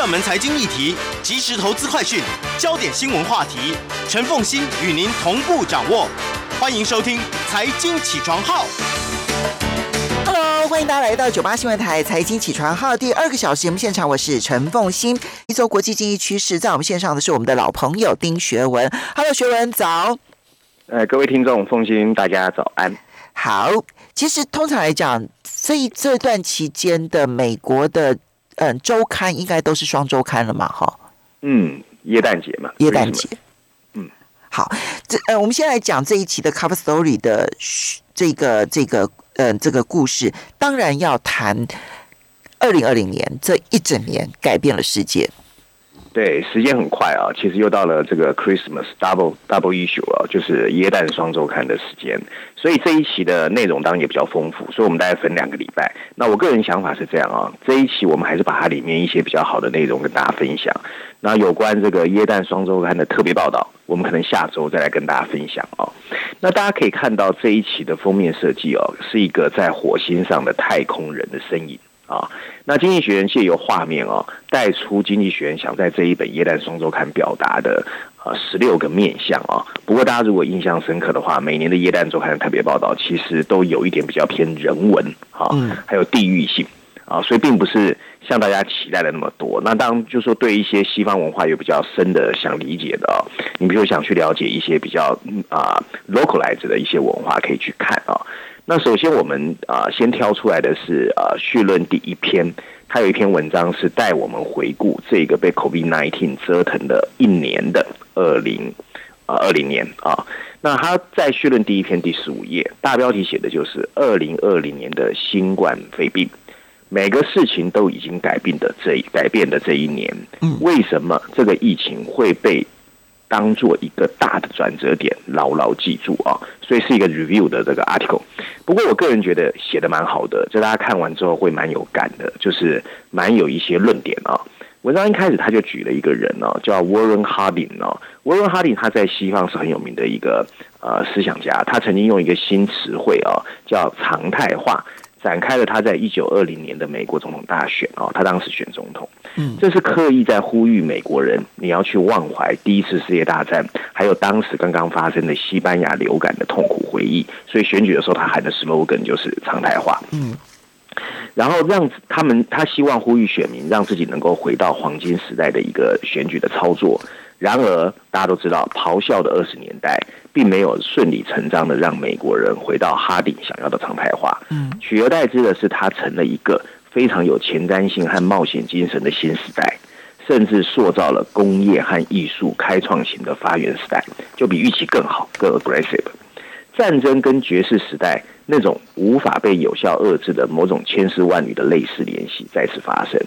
热门财经议题、即时投资快讯、焦点新闻话题，陈凤欣与您同步掌握。欢迎收听《财经起床号》。Hello，欢迎大家来到九八新闻台财经起床号第二个小时节目现场，我是陈凤欣。一周国际经济趋势，在我们线上的是我们的老朋友丁学文。Hello，学文早。呃，各位听众，凤欣，大家早安。好，其实通常来讲，这一这段期间的美国的嗯周刊应该都是双周刊了嘛，哈。嗯，耶诞节嘛，耶诞节。嗯，好，这呃，我们先来讲这一期的 cover story 的这个这个呃这个故事，当然要谈二零二零年这一整年改变了世界。对，时间很快啊，其实又到了这个 Christmas double double issue 啊，就是耶诞双周刊的时间。所以这一期的内容当然也比较丰富，所以我们大概分两个礼拜。那我个人想法是这样啊，这一期我们还是把它里面一些比较好的内容跟大家分享。那有关这个耶诞双周刊的特别报道，我们可能下周再来跟大家分享哦。那大家可以看到这一期的封面设计哦，是一个在火星上的太空人的身影。啊，那经济学人借由画面哦，带出经济学人想在这一本《耶诞双周刊》表达的呃十六个面向啊。不过大家如果印象深刻的话，每年的《耶诞周刊》的特别报道其实都有一点比较偏人文啊，还有地域性啊，所以并不是像大家期待的那么多。那当然就说对一些西方文化有比较深的想理解的啊，你比如想去了解一些比较啊 localized 的一些文化，可以去看啊。那首先，我们啊先挑出来的是啊序论第一篇，它有一篇文章是带我们回顾这个被 COVID-19 折腾的一年的二零啊二零年啊。那他在序论第一篇第十五页，大标题写的就是二零二零年的新冠肺病，每个事情都已经改变的这改变的这一年，为什么这个疫情会被？当做一个大的转折点，牢牢记住啊！所以是一个 review 的这个 article。不过我个人觉得写的蛮好的，就大家看完之后会蛮有感的，就是蛮有一些论点啊。文章一开始他就举了一个人哦，叫 Warren Harding 哦。Warren Harding 他在西方是很有名的一个呃思想家，他曾经用一个新词汇哦，叫常态化。展开了他在一九二零年的美国总统大选哦，他当时选总统，嗯，这是刻意在呼吁美国人你要去忘怀第一次世界大战，还有当时刚刚发生的西班牙流感的痛苦回忆。所以选举的时候，他喊的 slogan 就是常态化，嗯，然后让他们他希望呼吁选民让自己能够回到黄金时代的一个选举的操作。然而，大家都知道，咆哮的二十年代并没有顺理成章的让美国人回到哈迪想要的常态化。嗯，取而代之的是，它成了一个非常有前瞻性和冒险精神的新时代，甚至塑造了工业和艺术开创型的发源时代，就比预期更好、更 aggressive。战争跟爵士时代那种无法被有效遏制的某种千丝万缕的类似联系再次发生，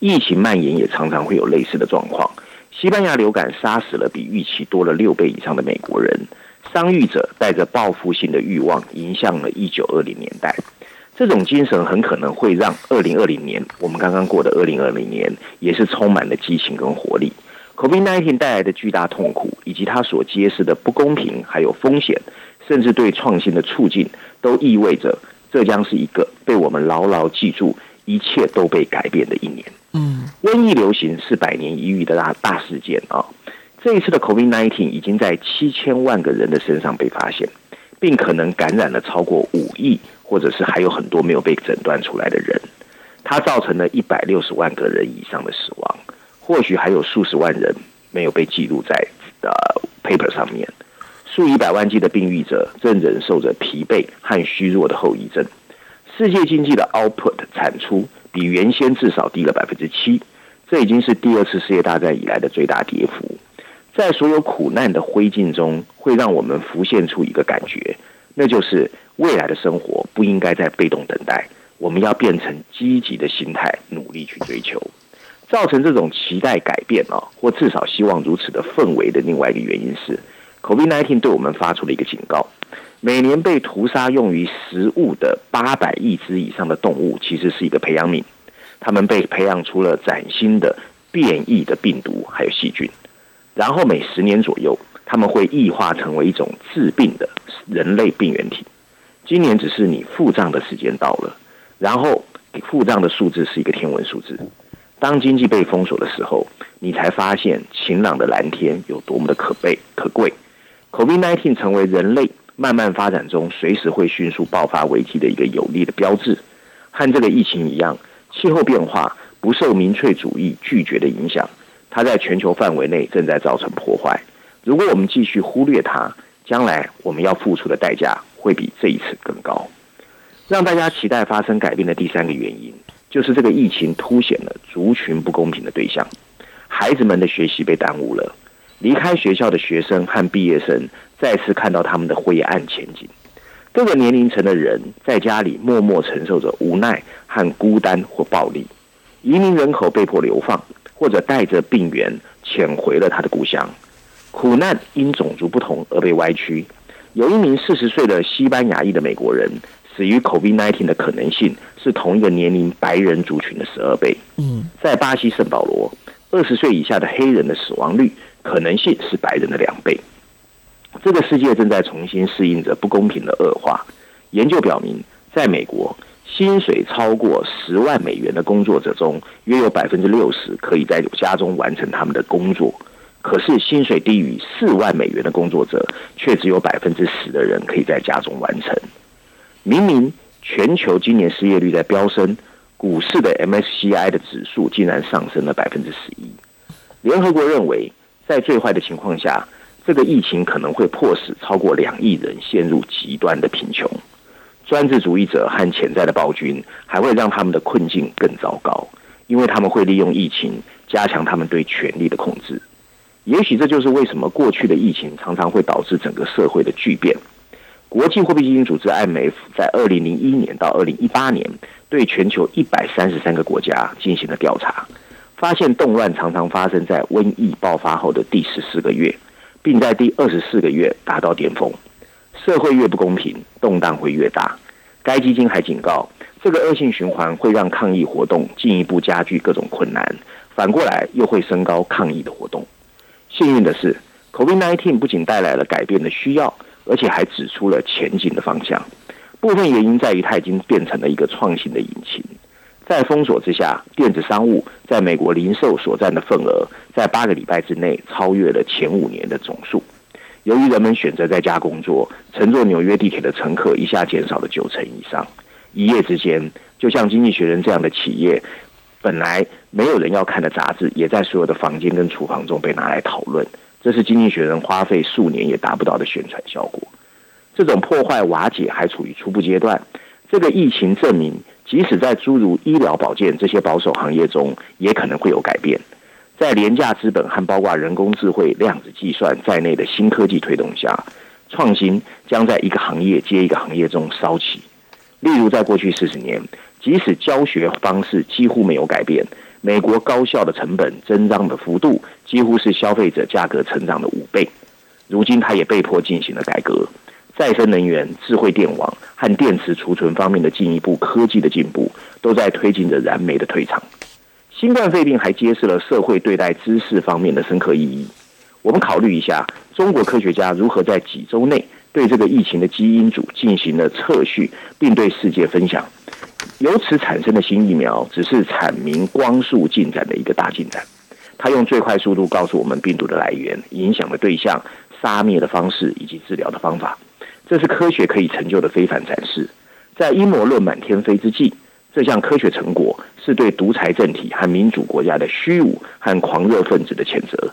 疫情蔓延也常常会有类似的状况。西班牙流感杀死了比预期多了六倍以上的美国人，伤愈者带着报复性的欲望迎向了一九二零年代。这种精神很可能会让二零二零年我们刚刚过的二零二零年也是充满了激情跟活力。COVID-19 带来的巨大痛苦，以及它所揭示的不公平还有风险，甚至对创新的促进，都意味着这将是一个被我们牢牢记住，一切都被改变的一年。瘟疫流行是百年一遇的大大事件啊！这一次的 COVID-19 已经在七千万个人的身上被发现，并可能感染了超过五亿，或者是还有很多没有被诊断出来的人。它造成了一百六十万个人以上的死亡，或许还有数十万人没有被记录在呃 paper 上面。数以百万计的病愈者正忍受着疲惫和虚弱的后遗症。世界经济的 output 产出。比原先至少低了百分之七，这已经是第二次世界大战以来的最大跌幅。在所有苦难的灰烬中，会让我们浮现出一个感觉，那就是未来的生活不应该再被动等待，我们要变成积极的心态，努力去追求。造成这种期待改变啊，或至少希望如此的氛围的另外一个原因是，COVID-19 对我们发出了一个警告。每年被屠杀用于食物的八百亿只以上的动物，其实是一个培养皿。它们被培养出了崭新的变异的病毒还有细菌，然后每十年左右，它们会异化成为一种致病的人类病原体。今年只是你付账的时间到了，然后付账的数字是一个天文数字。当经济被封锁的时候，你才发现晴朗的蓝天有多么的可悲可贵。COVID-19 成为人类慢慢发展中随时会迅速爆发危机的一个有力的标志。和这个疫情一样，气候变化不受民粹主义拒绝的影响，它在全球范围内正在造成破坏。如果我们继续忽略它，将来我们要付出的代价会比这一次更高。让大家期待发生改变的第三个原因，就是这个疫情凸显了族群不公平的对象，孩子们的学习被耽误了。离开学校的学生和毕业生再次看到他们的灰暗前景。各个年龄层的人在家里默默承受着无奈和孤单或暴力。移民人口被迫流放，或者带着病源潜回了他的故乡。苦难因种族不同而被歪曲。有一名四十岁的西班牙裔的美国人死于 COVID-19 的可能性是同一个年龄白人族群的十二倍。嗯，在巴西圣保罗，二十岁以下的黑人的死亡率。可能性是白人的两倍。这个世界正在重新适应着不公平的恶化。研究表明，在美国，薪水超过十万美元的工作者中，约有百分之六十可以在家中完成他们的工作。可是，薪水低于四万美元的工作者，却只有百分之十的人可以在家中完成。明明全球今年失业率在飙升，股市的 MSCI 的指数竟然上升了百分之十一。联合国认为。在最坏的情况下，这个疫情可能会迫使超过两亿人陷入极端的贫穷。专制主义者和潜在的暴君还会让他们的困境更糟糕，因为他们会利用疫情加强他们对权力的控制。也许这就是为什么过去的疫情常常会导致整个社会的巨变。国际货币基金组织 IMF 在二零零一年到二零一八年对全球一百三十三个国家进行了调查。发现动乱常常发生在瘟疫爆发后的第十四个月，并在第二十四个月达到巅峰。社会越不公平，动荡会越大。该基金还警告，这个恶性循环会让抗议活动进一步加剧各种困难，反过来又会升高抗议的活动。幸运的是，COVID-19 不仅带来了改变的需要，而且还指出了前进的方向。部分原因在于它已经变成了一个创新的引擎。在封锁之下，电子商务在美国零售所占的份额，在八个礼拜之内超越了前五年的总数。由于人们选择在家工作，乘坐纽约地铁的乘客一下减少了九成以上。一夜之间，就像《经济学人》这样的企业，本来没有人要看的杂志，也在所有的房间跟厨房中被拿来讨论。这是《经济学人》花费数年也达不到的宣传效果。这种破坏瓦解还处于初步阶段。这个疫情证明。即使在诸如医疗保健这些保守行业中，也可能会有改变。在廉价资本和包括人工智慧、量子计算在内的新科技推动下，创新将在一个行业接一个行业中烧起。例如，在过去四十年，即使教学方式几乎没有改变，美国高校的成本增长的幅度几乎是消费者价格成长的五倍。如今，他也被迫进行了改革。再生能源、智慧电网和电池储存方面的进一步科技的进步，都在推进着燃煤的退场。新冠肺病还揭示了社会对待知识方面的深刻意义。我们考虑一下，中国科学家如何在几周内对这个疫情的基因组进行了测序，并对世界分享。由此产生的新疫苗，只是阐明光速进展的一个大进展。它用最快速度告诉我们病毒的来源、影响的对象、杀灭的方式以及治疗的方法。这是科学可以成就的非凡展示。在阴谋论满天飞之际，这项科学成果是对独裁政体和民主国家的虚无和狂热分子的谴责。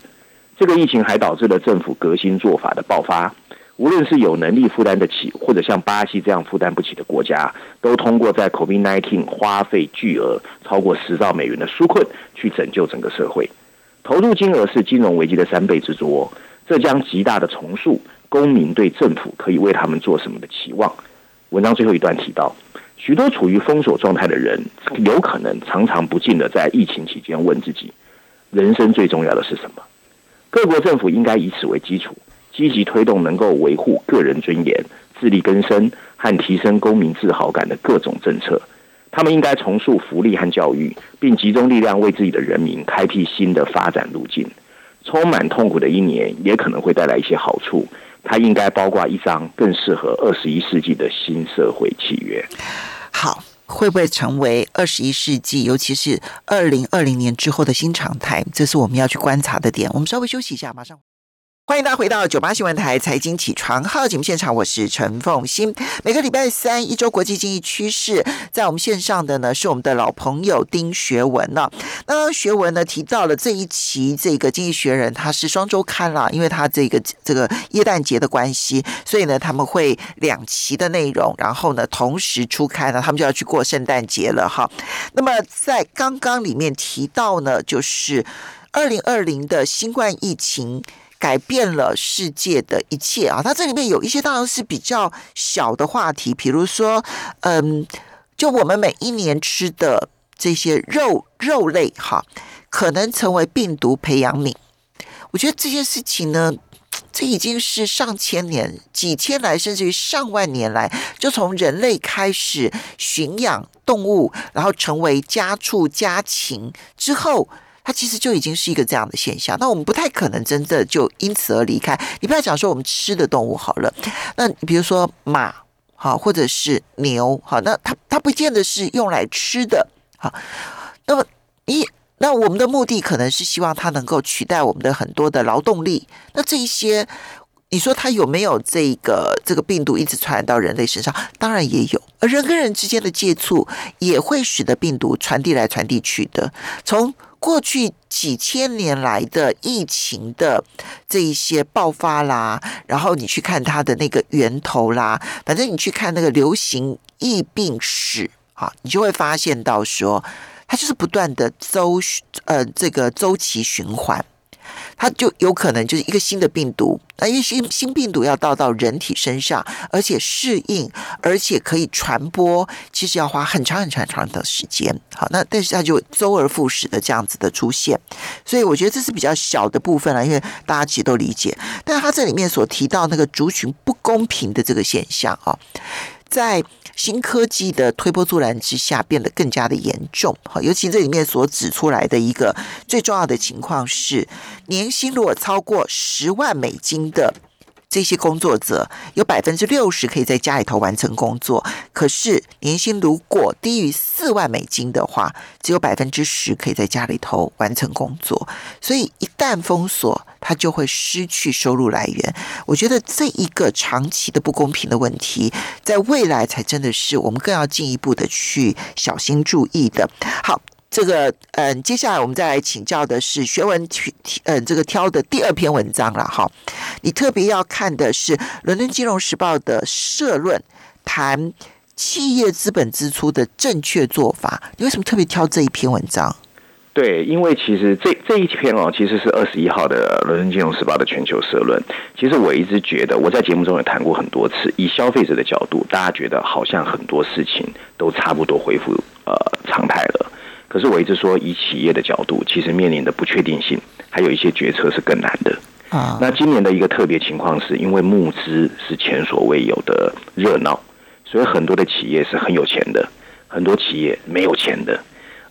这个疫情还导致了政府革新做法的爆发。无论是有能力负担得起，或者像巴西这样负担不起的国家，都通过在 COVID-19 花费巨额超过十兆美元的纾困，去拯救整个社会。投入金额是金融危机的三倍之多，这将极大的重塑。公民对政府可以为他们做什么的期望？文章最后一段提到，许多处于封锁状态的人，有可能常常不禁的在疫情期间问自己：人生最重要的是什么？各国政府应该以此为基础，积极推动能够维护个人尊严、自力更生和提升公民自豪感的各种政策。他们应该重塑福利和教育，并集中力量为自己的人民开辟新的发展路径。充满痛苦的一年，也可能会带来一些好处。它应该包括一张更适合二十一世纪的新社会契约。好。会不会成为二十一世纪，尤其是二零二零年之后的新常态？这是我们要去观察的点。我们稍微休息一下，马上。欢迎大家回到九八新闻台财经起床号节目现场，我是陈凤欣。每个礼拜三一周国际经济趋势，在我们线上的呢是我们的老朋友丁学文呢。那学文呢提到了这一期这个《经济学人》，他是双周刊啦，因为他这个这个耶诞节的关系，所以呢他们会两期的内容，然后呢同时出刊呢，他们就要去过圣诞节了哈。那么在刚刚里面提到呢，就是二零二零的新冠疫情。改变了世界的一切啊！它这里面有一些当然是比较小的话题，比如说，嗯，就我们每一年吃的这些肉肉类哈，可能成为病毒培养皿。我觉得这件事情呢，这已经是上千年、几千来，甚至于上万年来，就从人类开始驯养动物，然后成为家畜家禽之后。它其实就已经是一个这样的现象，那我们不太可能真的就因此而离开。你不要讲说我们吃的动物好了，那你比如说马，好，或者是牛，好，那它它不见得是用来吃的，好。那么一，那我们的目的可能是希望它能够取代我们的很多的劳动力。那这一些，你说它有没有这个这个病毒一直传染到人类身上？当然也有，而人跟人之间的接触也会使得病毒传递来传递去的，从。过去几千年来的疫情的这一些爆发啦，然后你去看它的那个源头啦，反正你去看那个流行疫病史啊，你就会发现到说，它就是不断的周呃这个周期循环。它就有可能就是一个新的病毒，那因为新新病毒要到到人体身上，而且适应，而且可以传播，其实要花很长很长很长的时间。好，那但是它就周而复始的这样子的出现，所以我觉得这是比较小的部分了，因为大家其实都理解。但是它这里面所提到那个族群不公平的这个现象啊，在。新科技的推波助澜之下，变得更加的严重。好，尤其这里面所指出来的一个最重要的情况是，年薪如果超过十万美金的。这些工作者有百分之六十可以在家里头完成工作，可是年薪如果低于四万美金的话，只有百分之十可以在家里头完成工作。所以一旦封锁，他就会失去收入来源。我觉得这一个长期的不公平的问题，在未来才真的是我们更要进一步的去小心注意的。好。这个嗯，接下来我们再来请教的是学文挑嗯这个挑的第二篇文章了哈。你特别要看的是《伦敦金融时报》的社论，谈企业资本支出的正确做法。你为什么特别挑这一篇文章？对，因为其实这这一篇哦，其实是二十一号的《伦敦金融时报》的全球社论。其实我一直觉得，我在节目中也谈过很多次，以消费者的角度，大家觉得好像很多事情都差不多恢复呃常态了。可是我一直说，以企业的角度，其实面临的不确定性，还有一些决策是更难的。啊，那今年的一个特别情况是，因为募资是前所未有的热闹，所以很多的企业是很有钱的，很多企业没有钱的。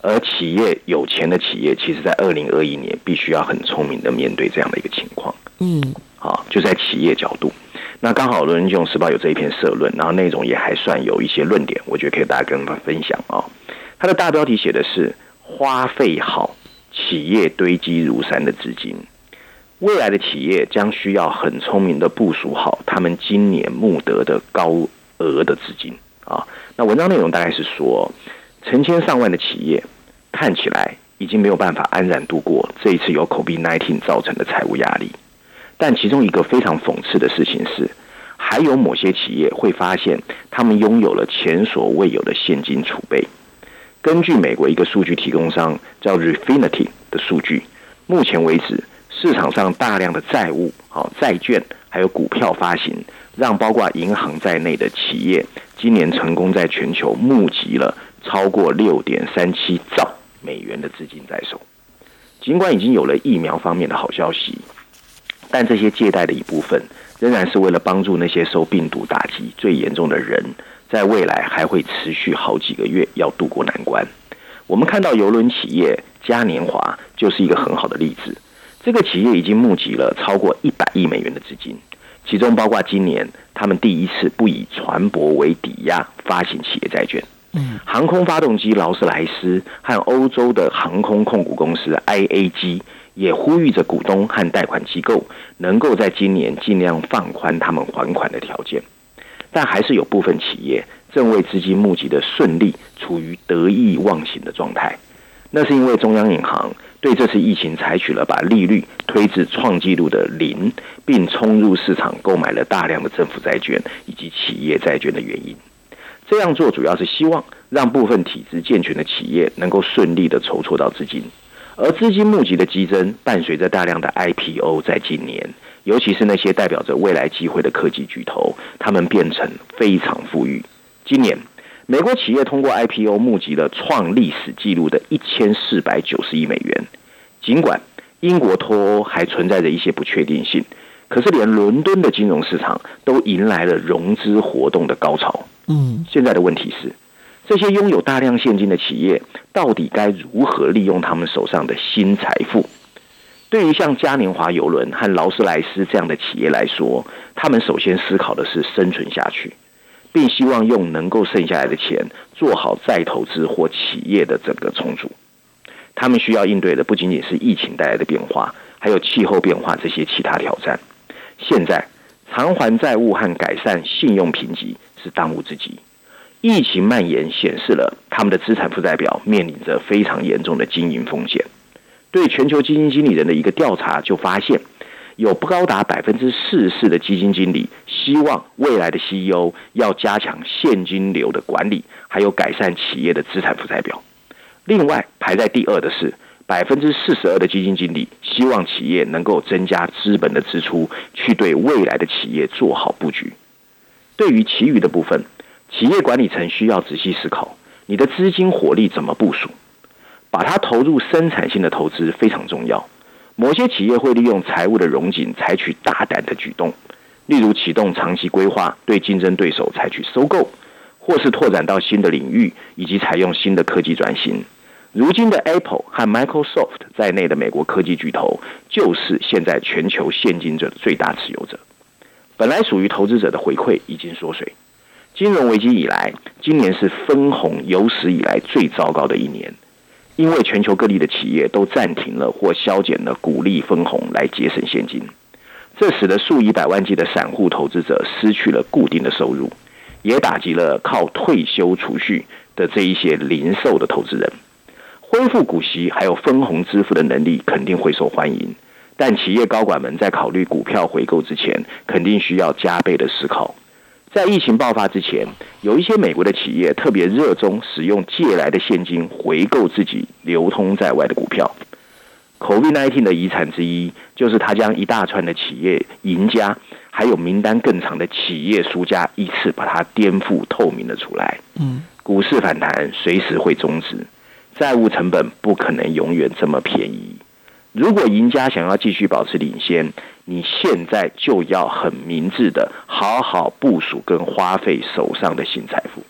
而企业有钱的企业，其实在二零二一年必须要很聪明的面对这样的一个情况。嗯，好，就在企业角度，那刚好《伦敦金融时报》有这一篇社论，然后内容也还算有一些论点，我觉得可以大家跟分享啊。它的大标题写的是“花费好，企业堆积如山的资金”。未来的企业将需要很聪明的部署好他们今年募得的高额的资金啊。那文章内容大概是说，成千上万的企业看起来已经没有办法安然度过这一次由 COVID-19 造成的财务压力。但其中一个非常讽刺的事情是，还有某些企业会发现，他们拥有了前所未有的现金储备。根据美国一个数据提供商叫 Refinity 的数据，目前为止市场上大量的债务、好债券还有股票发行，让包括银行在内的企业今年成功在全球募集了超过六点三七兆美元的资金在手。尽管已经有了疫苗方面的好消息，但这些借贷的一部分仍然是为了帮助那些受病毒打击最严重的人。在未来还会持续好几个月，要渡过难关。我们看到邮轮企业嘉年华就是一个很好的例子。这个企业已经募集了超过一百亿美元的资金，其中包括今年他们第一次不以船舶为抵押发行企业债券，嗯，航空发动机劳斯莱斯和欧洲的航空控股公司 IAG 也呼吁着股东和贷款机构能够在今年尽量放宽他们还款的条件，但还是有部分企业正为资金募集的顺利处于得意忘形的状态。那是因为中央银行对这次疫情采取了把利率推至创纪录的零，并冲入市场购买了大量的政府债券以及企业债券的原因。这样做主要是希望让部分体制健全的企业能够顺利的筹措到资金，而资金募集的激增伴随着大量的 IPO，在今年，尤其是那些代表着未来机会的科技巨头，他们变成非常富裕。今年。美国企业通过 IPO 募集了创历史纪录的一千四百九十亿美元。尽管英国脱欧还存在着一些不确定性，可是连伦敦的金融市场都迎来了融资活动的高潮。嗯，现在的问题是，这些拥有大量现金的企业到底该如何利用他们手上的新财富？对于像嘉年华邮轮和劳斯莱斯这样的企业来说，他们首先思考的是生存下去。并希望用能够剩下来的钱做好再投资或企业的整个重组。他们需要应对的不仅仅是疫情带来的变化，还有气候变化这些其他挑战。现在偿还债务和改善信用评级是当务之急。疫情蔓延显示了他们的资产负债表面临着非常严重的经营风险。对全球基金经理人的一个调查就发现。有不高达百分之四十的基金经理希望未来的 CEO 要加强现金流的管理，还有改善企业的资产负债表。另外排在第二的是百分之四十二的基金经理希望企业能够增加资本的支出，去对未来的企业做好布局。对于其余的部分，企业管理层需要仔细思考，你的资金火力怎么部署，把它投入生产性的投资非常重要。某些企业会利用财务的融紧，采取大胆的举动，例如启动长期规划，对竞争对手采取收购，或是拓展到新的领域，以及采用新的科技转型。如今的 Apple 和 Microsoft 在内的美国科技巨头，就是现在全球现金者的最大持有者。本来属于投资者的回馈已经缩水。金融危机以来，今年是分红有史以来最糟糕的一年。因为全球各地的企业都暂停了或削减了股利分红来节省现金，这使得数以百万计的散户投资者失去了固定的收入，也打击了靠退休储蓄的这一些零售的投资人。恢复股息还有分红支付的能力肯定会受欢迎，但企业高管们在考虑股票回购之前，肯定需要加倍的思考。在疫情爆发之前，有一些美国的企业特别热衷使用借来的现金回购自己流通在外的股票。COVID-19 的遗产之一，就是他将一大串的企业赢家，还有名单更长的企业输家，依次把它颠覆透明了出来。嗯，股市反弹随时会终止，债务成本不可能永远这么便宜。如果赢家想要继续保持领先，你现在就要很明智的好好部署跟花费手上的新财富。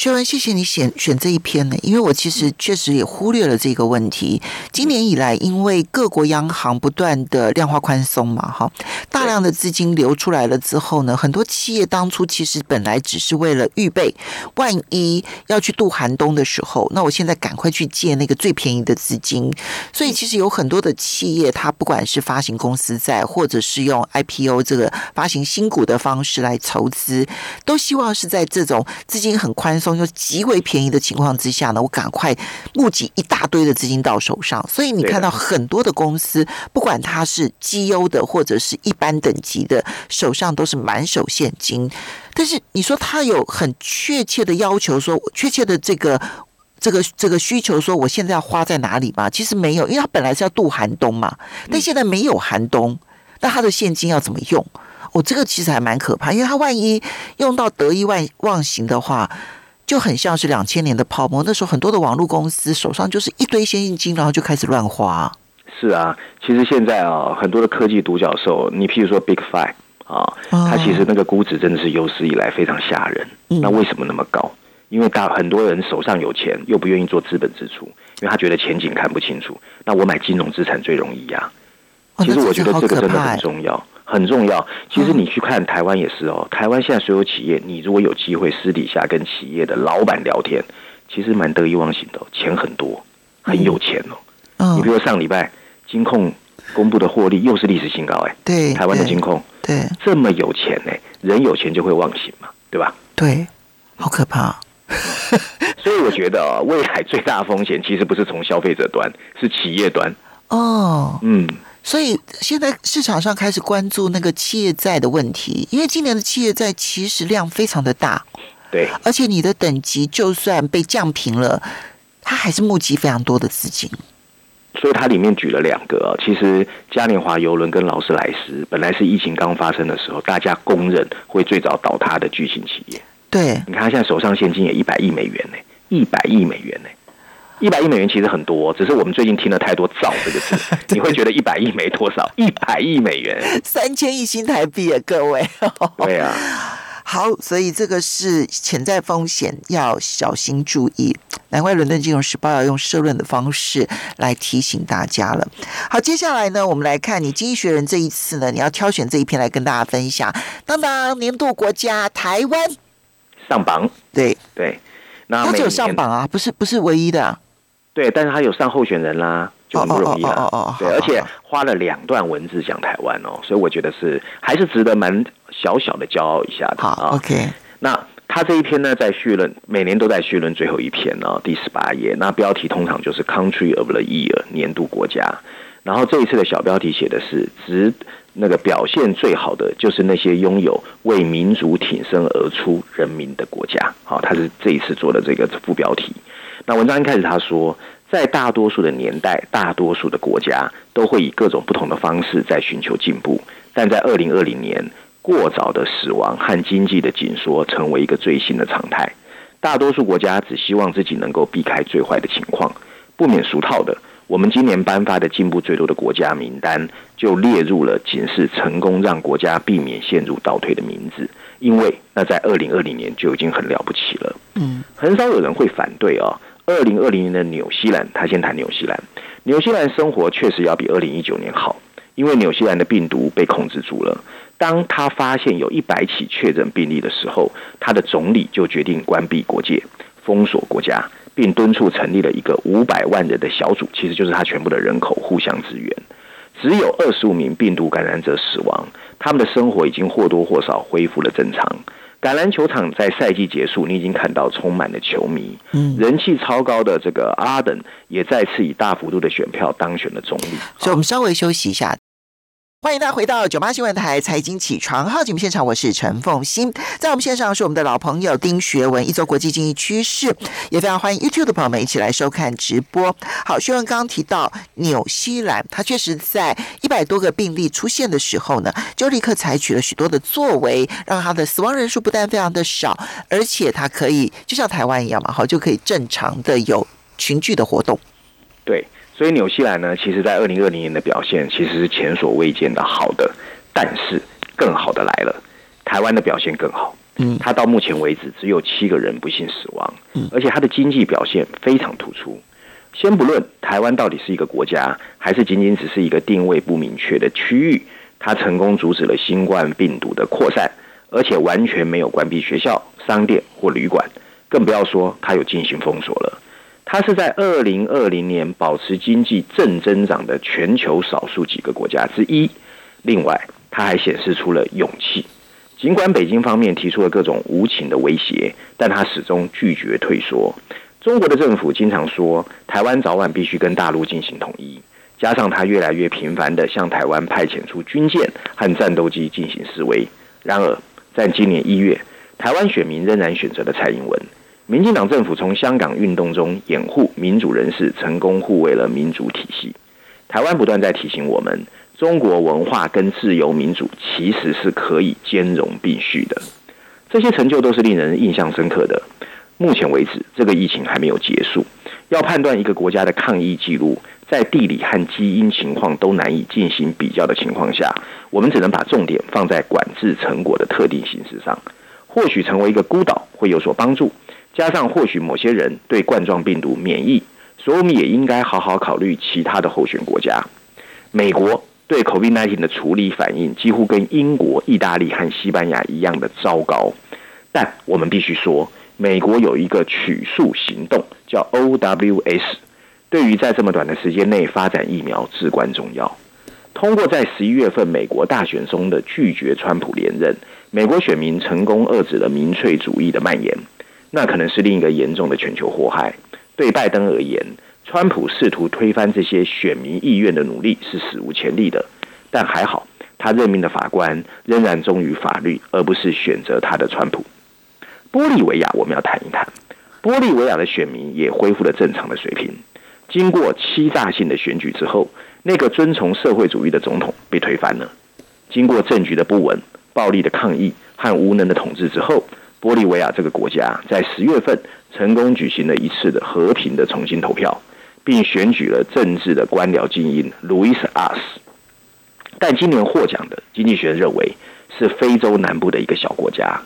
学文，谢谢你选选这一篇呢，因为我其实确实也忽略了这个问题。今年以来，因为各国央行不断的量化宽松嘛，哈，大量的资金流出来了之后呢，很多企业当初其实本来只是为了预备，万一要去度寒冬的时候，那我现在赶快去借那个最便宜的资金。所以其实有很多的企业，它不管是发行公司债，或者是用 IPO 这个发行新股的方式来筹资，都希望是在这种资金很宽。松又极为便宜的情况之下呢，我赶快募集一大堆的资金到手上。所以你看到很多的公司，不管它是绩优的或者是一般等级的，手上都是满手现金。但是你说他有很确切的要求，说确切的这个这个这个需求，说我现在要花在哪里吗？其实没有，因为他本来是要度寒冬嘛。但现在没有寒冬，那他的现金要怎么用？哦，这个其实还蛮可怕，因为他万一用到得意忘忘形的话。就很像是两千年的泡沫，那时候很多的网络公司手上就是一堆现金，然后就开始乱花。是啊，其实现在啊，很多的科技独角兽，你譬如说 Big Five 啊，它其实那个估值真的是有史以来非常吓人。那为什么那么高？因为大很多人手上有钱，又不愿意做资本支出，因为他觉得前景看不清楚。那我买金融资产最容易呀。其实我觉得这个真的很重要。很重要。其实你去看台湾也是哦，台湾现在所有企业，你如果有机会私底下跟企业的老板聊天，其实蛮得意忘形的，钱很多，很有钱哦。嗯你比如上礼拜金控公布的获利又是历史新高，哎，对，台湾的金控对这么有钱呢，人有钱就会忘形嘛，对吧？对，好可怕。所以我觉得、哦、未来最大的风险其实不是从消费者端，是企业端。哦，嗯，所以现在市场上开始关注那个企业债的问题，因为今年的企业债其实量非常的大，对，而且你的等级就算被降平了，它还是募集非常多的资金。所以它里面举了两个、哦，其实嘉年华邮轮跟劳斯莱斯本来是疫情刚发生的时候，大家公认会最早倒塌的巨型企业。对，你看，他现在手上现金也一百亿美元呢，一百亿美元呢，一百亿美元其实很多，只是我们最近听了太多“造”这个字，你会觉得一百亿没多少，一百亿美元，三千亿新台币啊，各位。对啊，好，所以这个是潜在风险，要小心注意。难怪《伦敦金融时报》要用社论的方式来提醒大家了。好，接下来呢，我们来看你《经济学人》这一次呢，你要挑选这一篇来跟大家分享。当当年度国家台湾，上榜，对，对，那它只有上榜啊，不是不是唯一的啊、对，但是他有上候选人啦，就很不容易哦哦。对，而且花了两段文字讲台湾哦，所以我觉得是还是值得蛮小小的骄傲一下的好啊。，OK，那他这一篇呢，在序论每年都在序论最后一篇哦、第十八页。那标题通常就是 Country of the Year 年度国家。然后这一次的小标题写的是，值那个表现最好的就是那些拥有为民族挺身而出人民的国家。好，他是这一次做的这个副标题。那文章一开始他说，在大多数的年代，大多数的国家都会以各种不同的方式在寻求进步，但在二零二零年，过早的死亡和经济的紧缩成为一个最新的常态。大多数国家只希望自己能够避开最坏的情况，不免俗套的。我们今年颁发的进步最多的国家名单，就列入了仅是成功让国家避免陷入倒退的名字，因为那在二零二零年就已经很了不起了。嗯，很少有人会反对哦。二零二零年的纽西兰，他先谈纽西兰。纽西兰生活确实要比二零一九年好，因为纽西兰的病毒被控制住了。当他发现有一百起确诊病例的时候，他的总理就决定关闭国界、封锁国家，并敦促成立了一个五百万人的小组，其实就是他全部的人口互相支援。只有二十五名病毒感染者死亡，他们的生活已经或多或少恢复了正常。橄榄球场在赛季结束，你已经看到充满了球迷，嗯人气超高的这个阿登也再次以大幅度的选票当选了总理。所以我们稍微休息一下。欢迎大家回到九八新闻台财经起床号节目现场，我是陈凤欣，在我们线上是我们的老朋友丁学文，一周国际经济趋势，也非常欢迎 YouTube 的朋友们一起来收看直播。好，学文刚刚提到纽西兰，它确实在一百多个病例出现的时候呢，就立刻采取了许多的作为，让它的死亡人数不但非常的少，而且它可以就像台湾一样嘛，好就可以正常的有群聚的活动。对，所以纽西兰呢，其实在二零二零年的表现其实是前所未见的好的，但是更好的来了，台湾的表现更好。嗯它到目前为止只有七个人不幸死亡嗯，而且它的经济表现非常突出。先不论台湾到底是一个国家，还是仅仅只是一个定位不明确的区域，它成功阻止了新冠病毒的扩散，而且完全没有关闭学校、商店或旅馆，更不要说它有进行封锁了。它是在二零二零年保持经济正增长的全球少数几个国家之一。另外，它还显示出了勇气。尽管北京方面提出了各种无情的威胁，但他始终拒绝退缩。中国的政府经常说，台湾早晚必须跟大陆进行统一，加上他越来越频繁地向台湾派遣出军舰和战斗机进行示威。然而，在今年一月，台湾选民仍然选择了蔡英文。民进党政府从香港运动中掩护民主人士，成功护卫了民主体系。台湾不断在提醒我们，中国文化跟自由民主其实是可以兼容并蓄的。这些成就都是令人印象深刻的。目前为止，这个疫情还没有结束。要判断一个国家的抗疫记录，在地理和基因情况都难以进行比较的情况下，我们只能把重点放在管制成果的特定形式上。或许成为一个孤岛会有所帮助，加上或许某些人对冠状病毒免疫，所以我们也应该好好考虑其他的候选国家。美国对 COVID-19 的处理反应几乎跟英国、意大利和西班牙一样的糟糕。但我们必须说，美国有一个取数行动，叫 OWS，对于在这么短的时间内发展疫苗至关重要。通过在十一月份美国大选中的拒绝川普连任，美国选民成功遏制了民粹主义的蔓延。那可能是另一个严重的全球祸害。对拜登而言，川普试图推翻这些选民意愿的努力是史无前例的。但还好，他任命的法官仍然忠于法律，而不是选择他的川普。玻利维亚，我们要谈一谈。玻利维亚的选民也恢复了正常的水平。经过欺诈性的选举之后，那个遵从社会主义的总统被推翻了。经过政局的不稳、暴力的抗议和无能的统治之后。玻利维亚这个国家在十月份成功举行了一次的和平的重新投票，并选举了政治的官僚精英路易斯·阿斯。但今年获奖的经济学认为是非洲南部的一个小国家。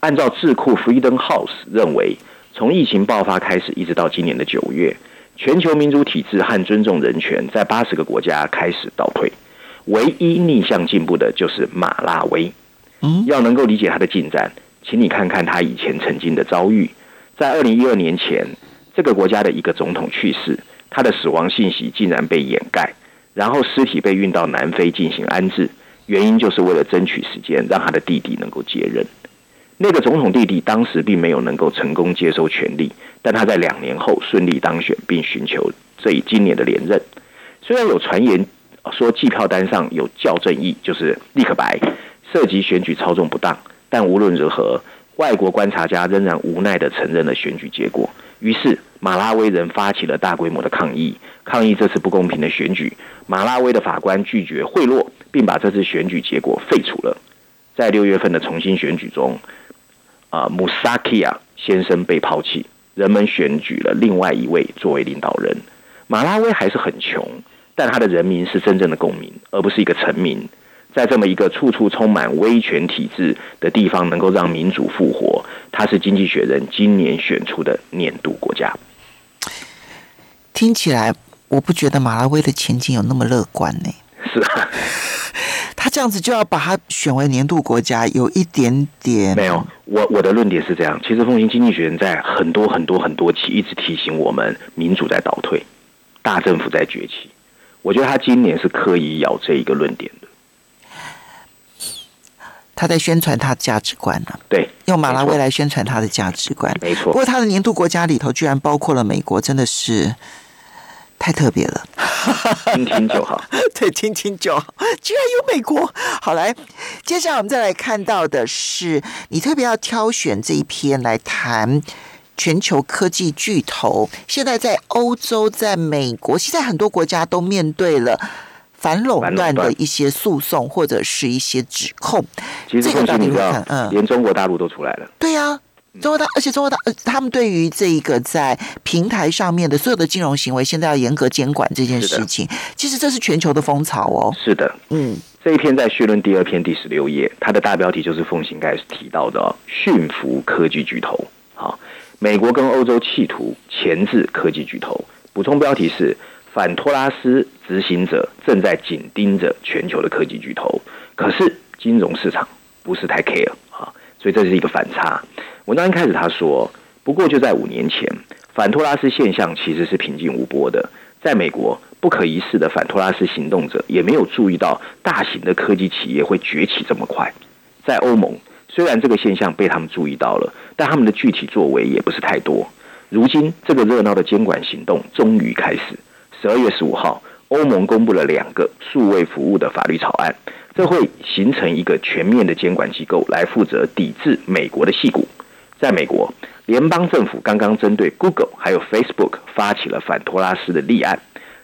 按照智库 Freedom House 认为，从疫情爆发开始一直到今年的九月，全球民主体制和尊重人权在八十个国家开始倒退，唯一逆向进步的就是马拉维。嗯，要能够理解它的进展。请你看看他以前曾经的遭遇，在二零一二年前，这个国家的一个总统去世，他的死亡信息竟然被掩盖，然后尸体被运到南非进行安置，原因就是为了争取时间，让他的弟弟能够接任。那个总统弟弟当时并没有能够成功接收权力，但他在两年后顺利当选，并寻求这一今年的连任。虽然有传言说计票单上有校正义，就是立刻白，涉及选举操纵不当。但无论如何，外国观察家仍然无奈地承认了选举结果。于是，马拉维人发起了大规模的抗议，抗议这次不公平的选举。马拉维的法官拒绝贿赂，并把这次选举结果废除了。在六月份的重新选举中，啊，穆萨基亚先生被抛弃，人们选举了另外一位作为领导人。马拉维还是很穷，但他的人民是真正的公民，而不是一个臣民。在这么一个处处充满威权体制的地方，能够让民主复活，它是经济学人今年选出的年度国家。听起来，我不觉得马拉维的前景有那么乐观呢。是啊，他这样子就要把它选为年度国家，有一点点没有。我我的论点是这样：，其实奉行经济学人在很多很多很多期一直提醒我们，民主在倒退，大政府在崛起。我觉得他今年是刻意咬这一个论点的。他在宣传他的价值观呢？对，用马拉维来宣传他的价值观，没错。不过他的年度国家里头居然包括了美国，真的是太特别了。听听就好，对，听听就好。居然有美国，好来，接下来我们再来看到的是，你特别要挑选这一篇来谈全球科技巨头。现在在欧洲，在美国，现在很多国家都面对了。反垄断的一些诉讼或者是一些指控，其实这个你知道，嗯，连中国大陆都出来了。对呀，中国大，而且中国大，他们对于这一个在平台上面的所有的金融行为，现在要严格监管这件事情，其实这是全球的风潮哦。是的，嗯，这一篇在序论第二篇第十六页，它的大标题就是奉行盖提到的驯服科技巨头。好，美国跟欧洲企图钳制科技巨头。补充标题是。反托拉斯执行者正在紧盯着全球的科技巨头，可是金融市场不是太 care 啊，所以这是一个反差。文章一开始他说，不过就在五年前，反托拉斯现象其实是平静无波的。在美国，不可一世的反托拉斯行动者也没有注意到大型的科技企业会崛起这么快。在欧盟，虽然这个现象被他们注意到了，但他们的具体作为也不是太多。如今，这个热闹的监管行动终于开始。十二月十五号，欧盟公布了两个数位服务的法律草案，这会形成一个全面的监管机构来负责抵制美国的戏骨。在美国，联邦政府刚刚针对 Google 还有 Facebook 发起了反托拉斯的立案，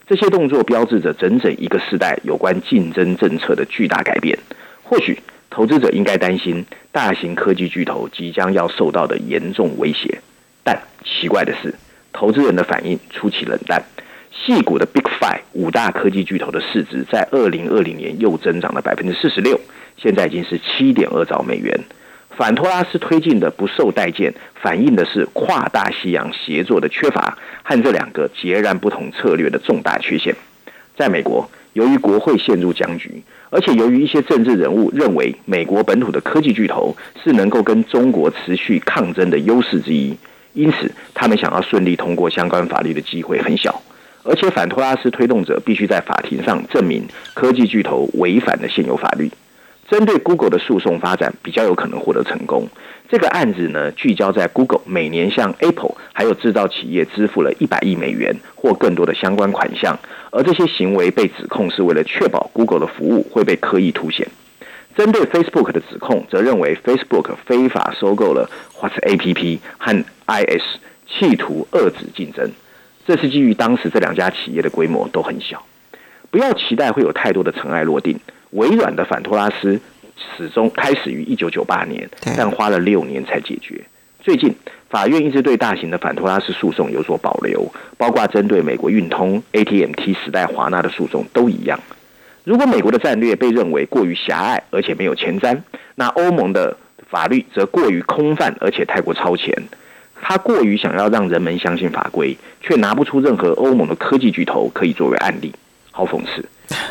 这些动作标志着整整一个时代有关竞争政策的巨大改变。或许投资者应该担心大型科技巨头即将要受到的严重威胁，但奇怪的是，投资人的反应出奇冷淡。细股的 Big Five 五大科技巨头的市值在二零二零年又增长了百分之四十六，现在已经是七点二兆美元。反托拉斯推进的不受待见，反映的是跨大西洋协作的缺乏和这两个截然不同策略的重大缺陷。在美国，由于国会陷入僵局，而且由于一些政治人物认为美国本土的科技巨头是能够跟中国持续抗争的优势之一，因此他们想要顺利通过相关法律的机会很小。而且反托拉斯推动者必须在法庭上证明科技巨头违反了现有法律。针对 Google 的诉讼发展比较有可能获得成功。这个案子呢，聚焦在 Google 每年向 Apple 还有制造企业支付了一百亿美元或更多的相关款项，而这些行为被指控是为了确保 Google 的服务会被刻意凸显。针对 Facebook 的指控，则认为 Facebook 非法收购了 WhatsApp 和 IS，企图遏制竞争。这是基于当时这两家企业的规模都很小，不要期待会有太多的尘埃落定。微软的反托拉斯始终开始于一九九八年，但花了六年才解决。最近法院一直对大型的反托拉斯诉讼有所保留，包括针对美国运通、AT&T 时代华纳的诉讼都一样。如果美国的战略被认为过于狭隘而且没有前瞻，那欧盟的法律则过于空泛而且太过超前。他过于想要让人们相信法规，却拿不出任何欧盟的科技巨头可以作为案例，好讽刺！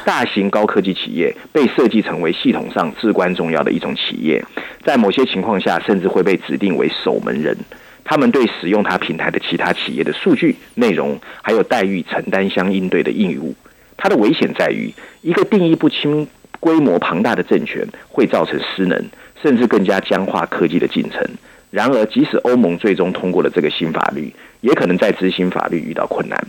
大型高科技企业被设计成为系统上至关重要的一种企业，在某些情况下甚至会被指定为守门人。他们对使用他平台的其他企业的数据、内容还有待遇承担相应对的义务。它的危险在于，一个定义不清、规模庞大的政权会造成失能，甚至更加僵化科技的进程。然而，即使欧盟最终通过了这个新法律，也可能在执行法律遇到困难。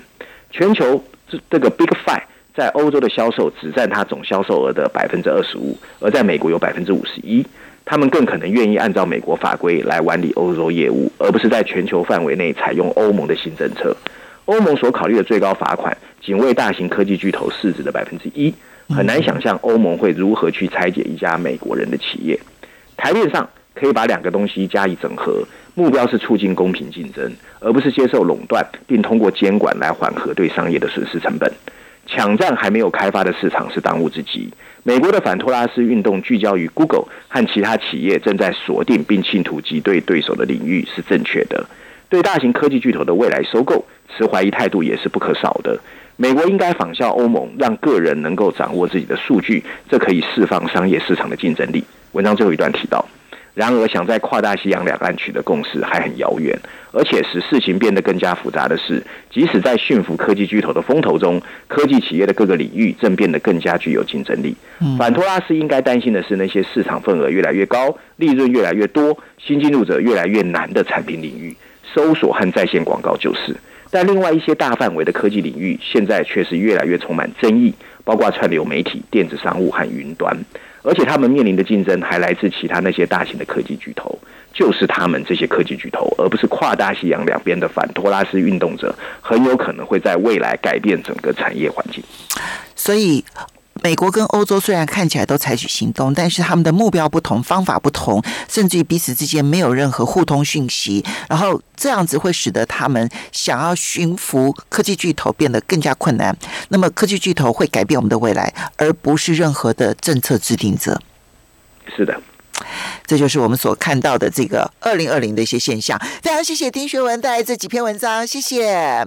全球这这个 Big Five 在欧洲的销售只占它总销售额的百分之二十五，而在美国有百分之五十一。他们更可能愿意按照美国法规来管理欧洲业务，而不是在全球范围内采用欧盟的新政策。欧盟所考虑的最高罚款仅为大型科技巨头市值的百分之一，很难想象欧盟会如何去拆解一家美国人的企业。台面上。可以把两个东西加以整合，目标是促进公平竞争，而不是接受垄断，并通过监管来缓和对商业的损失成本。抢占还没有开发的市场是当务之急。美国的反托拉斯运动聚焦于 Google 和其他企业正在锁定并企图击对对手的领域是正确的。对大型科技巨头的未来收购持怀疑态度也是不可少的。美国应该仿效欧盟，让个人能够掌握自己的数据，这可以释放商业市场的竞争力。文章最后一段提到。然而，想在跨大西洋两岸取得共识还很遥远，而且使事情变得更加复杂的是，即使在驯服科技巨头的风头中，科技企业的各个领域正变得更加具有竞争力。反托拉斯应该担心的是那些市场份额越来越高、利润越来越多、新进入者越来越难的产品领域，搜索和在线广告就是。但另外一些大范围的科技领域，现在却是越来越充满争议，包括串流媒体、电子商务和云端。而且他们面临的竞争还来自其他那些大型的科技巨头，就是他们这些科技巨头，而不是跨大西洋两边的反托拉斯运动者，很有可能会在未来改变整个产业环境。所以。美国跟欧洲虽然看起来都采取行动，但是他们的目标不同，方法不同，甚至于彼此之间没有任何互通讯息，然后这样子会使得他们想要驯服科技巨头变得更加困难。那么科技巨头会改变我们的未来，而不是任何的政策制定者。是的，这就是我们所看到的这个二零二零的一些现象。非常谢谢丁学文带来这几篇文章，谢谢。